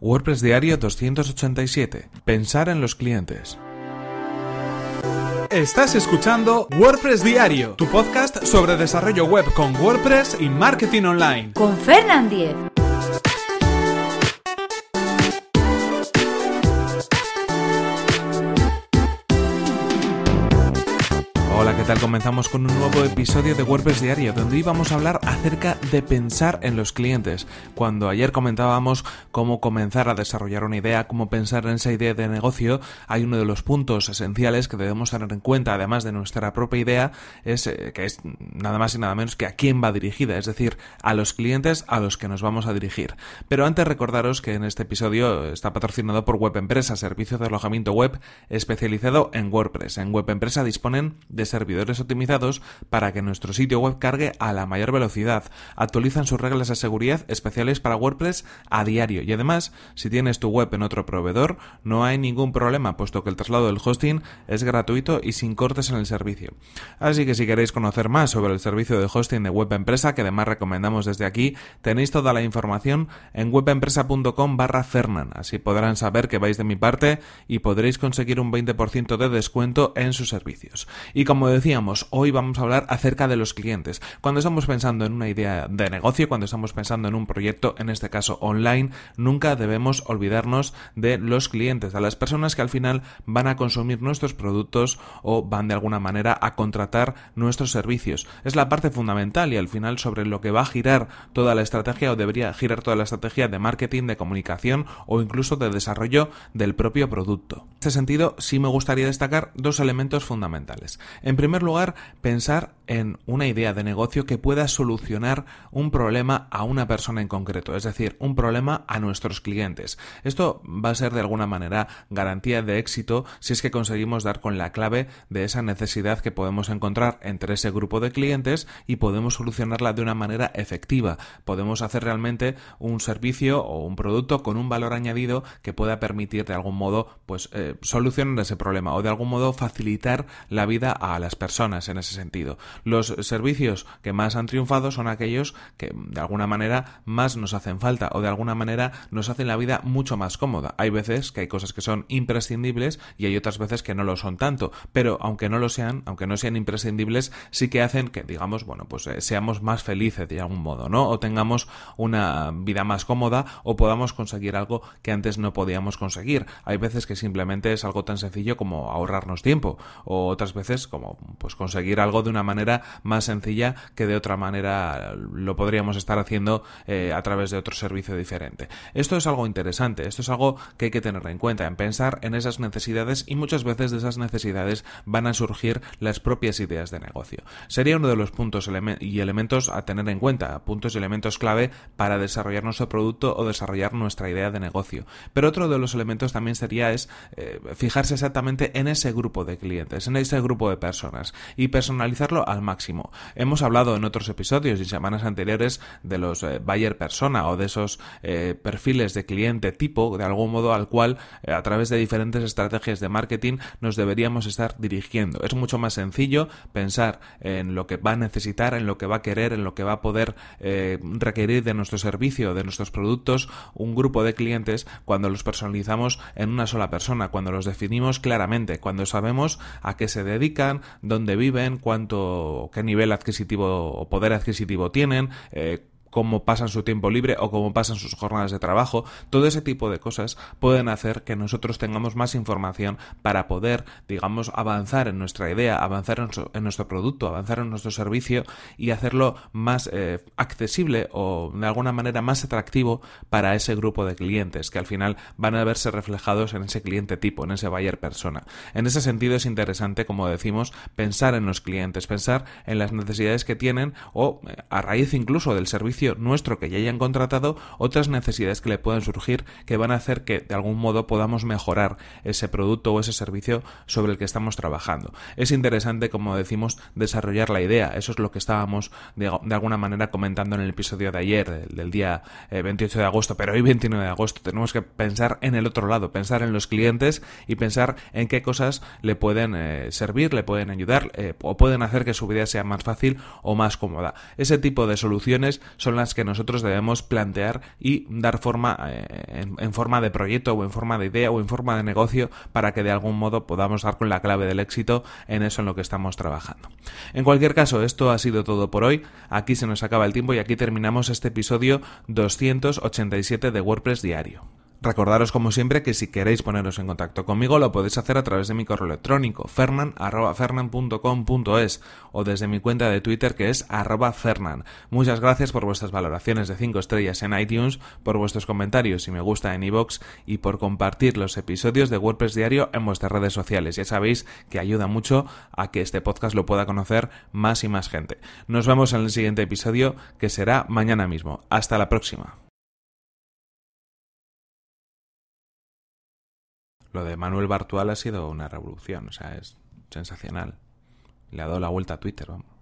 WordPress Diario 287. Pensar en los clientes. Estás escuchando WordPress Diario, tu podcast sobre desarrollo web con WordPress y marketing online. Con Fernand Diez. Hola, ¿qué tal? Comenzamos con un nuevo episodio de WordPress Diario, donde íbamos a hablar acerca de pensar en los clientes. Cuando ayer comentábamos cómo comenzar a desarrollar una idea, cómo pensar en esa idea de negocio, hay uno de los puntos esenciales que debemos tener en cuenta, además de nuestra propia idea, es eh, que es nada más y nada menos que a quién va dirigida, es decir, a los clientes a los que nos vamos a dirigir. Pero antes recordaros que en este episodio está patrocinado por Web Empresa, servicio de alojamiento web especializado en WordPress. En Web Empresa disponen de servidores optimizados para que nuestro sitio web cargue a la mayor velocidad. Actualizan sus reglas de seguridad especiales para WordPress a diario y además, si tienes tu web en otro proveedor, no hay ningún problema, puesto que el traslado del hosting es gratuito y sin cortes en el servicio. Así que si queréis conocer más sobre el servicio de hosting de Web Empresa, que además recomendamos desde aquí, tenéis toda la información en webempresa.com barra Fernan. Así podrán saber que vais de mi parte y podréis conseguir un 20% de descuento en sus servicios. Y como decíamos, hoy vamos a hablar acerca de los clientes. Cuando estamos pensando en una idea de negocio, cuando estamos pensando en un proyecto, en este caso online, nunca debemos olvidarnos de los clientes, de las personas que al final van a consumir nuestros productos o van de alguna manera a contratar nuestros servicios. Es la parte fundamental y al final sobre lo que va a girar toda la estrategia o debería girar toda la estrategia de marketing, de comunicación o incluso de desarrollo del propio producto. En este sentido, sí me gustaría destacar dos elementos fundamentales. En primer lugar, pensar en una idea de negocio que pueda solucionar un problema a una persona en concreto, es decir, un problema a nuestros clientes. Esto va a ser de alguna manera garantía de éxito si es que conseguimos dar con la clave de esa necesidad que podemos encontrar entre ese grupo de clientes y podemos solucionarla de una manera efectiva. Podemos hacer realmente un servicio o un producto con un valor añadido que pueda permitir de algún modo pues eh, solucionar ese problema o de algún modo facilitar la vida a a las personas en ese sentido. Los servicios que más han triunfado son aquellos que de alguna manera más nos hacen falta o de alguna manera nos hacen la vida mucho más cómoda. Hay veces que hay cosas que son imprescindibles y hay otras veces que no lo son tanto, pero aunque no lo sean, aunque no sean imprescindibles, sí que hacen que digamos, bueno, pues eh, seamos más felices de algún modo, ¿no? O tengamos una vida más cómoda o podamos conseguir algo que antes no podíamos conseguir. Hay veces que simplemente es algo tan sencillo como ahorrarnos tiempo o otras veces como pues conseguir algo de una manera más sencilla que de otra manera lo podríamos estar haciendo eh, a través de otro servicio diferente. Esto es algo interesante, esto es algo que hay que tener en cuenta, en pensar en esas necesidades y muchas veces de esas necesidades van a surgir las propias ideas de negocio. Sería uno de los puntos y elementos a tener en cuenta, puntos y elementos clave para desarrollar nuestro producto o desarrollar nuestra idea de negocio. Pero otro de los elementos también sería es eh, fijarse exactamente en ese grupo de clientes, en ese grupo de personas personas y personalizarlo al máximo. Hemos hablado en otros episodios y semanas anteriores de los eh, buyer persona o de esos eh, perfiles de cliente tipo, de algún modo al cual eh, a través de diferentes estrategias de marketing nos deberíamos estar dirigiendo. Es mucho más sencillo pensar en lo que va a necesitar, en lo que va a querer, en lo que va a poder requerir de nuestro servicio, de nuestros productos, un grupo de clientes cuando los personalizamos en una sola persona, cuando los definimos claramente, cuando sabemos a qué se dedican, dónde viven, cuánto, qué nivel adquisitivo o poder adquisitivo tienen, eh, cómo pasan su tiempo libre o cómo pasan sus jornadas de trabajo, todo ese tipo de cosas pueden hacer que nosotros tengamos más información para poder, digamos, avanzar en nuestra idea, avanzar en, nuestro producto, avanzar en nuestro servicio y hacerlo más eh, accesible o de alguna manera más atractivo para ese grupo de clientes que al final van a verse reflejados en ese cliente tipo, en ese buyer persona. En ese sentido es interesante, como decimos, pensar en los clientes, pensar en las necesidades que tienen o eh, a raíz incluso del servicio nuestro que ya hayan contratado otras necesidades que le puedan surgir que van a hacer que de algún modo podamos mejorar ese producto o ese servicio sobre el que estamos trabajando. Es interesante, como decimos, desarrollar la idea. Eso es lo que estábamos de, alguna manera comentando en el episodio de ayer, del, día 28 eh, de agosto, pero hoy 29 de agosto tenemos que pensar en el otro lado, pensar en los clientes y pensar en qué cosas le pueden eh, servir, le pueden ayudar eh, o pueden hacer que su vida sea más fácil o más cómoda. Ese tipo de soluciones son las que nosotros debemos plantear y dar forma eh, en, forma de proyecto o en forma de idea o en forma de negocio para que de algún modo podamos dar con la clave del éxito en eso en lo que estamos trabajando. En cualquier caso, esto ha sido todo por hoy. Aquí se nos acaba el tiempo y aquí terminamos este episodio 287 de WordPress Diario. Recordaros como siempre que si queréis poneros en contacto conmigo lo podéis hacer a través de mi correo electrónico fernan@fernan.com.es o desde mi cuenta de Twitter que es arroba fernan. Muchas gracias por vuestras valoraciones de 5 estrellas en iTunes, por vuestros comentarios y me gusta en iVoox y por compartir los episodios de WordPress Diario en vuestras redes sociales. Ya sabéis que ayuda mucho a que este podcast lo pueda conocer más y más gente. Nos vemos en el siguiente episodio que será mañana mismo. Hasta la próxima. Lo de Manuel Bartual ha sido una revolución, o sea, es sensacional. Le ha dado la vuelta a Twitter, vamos.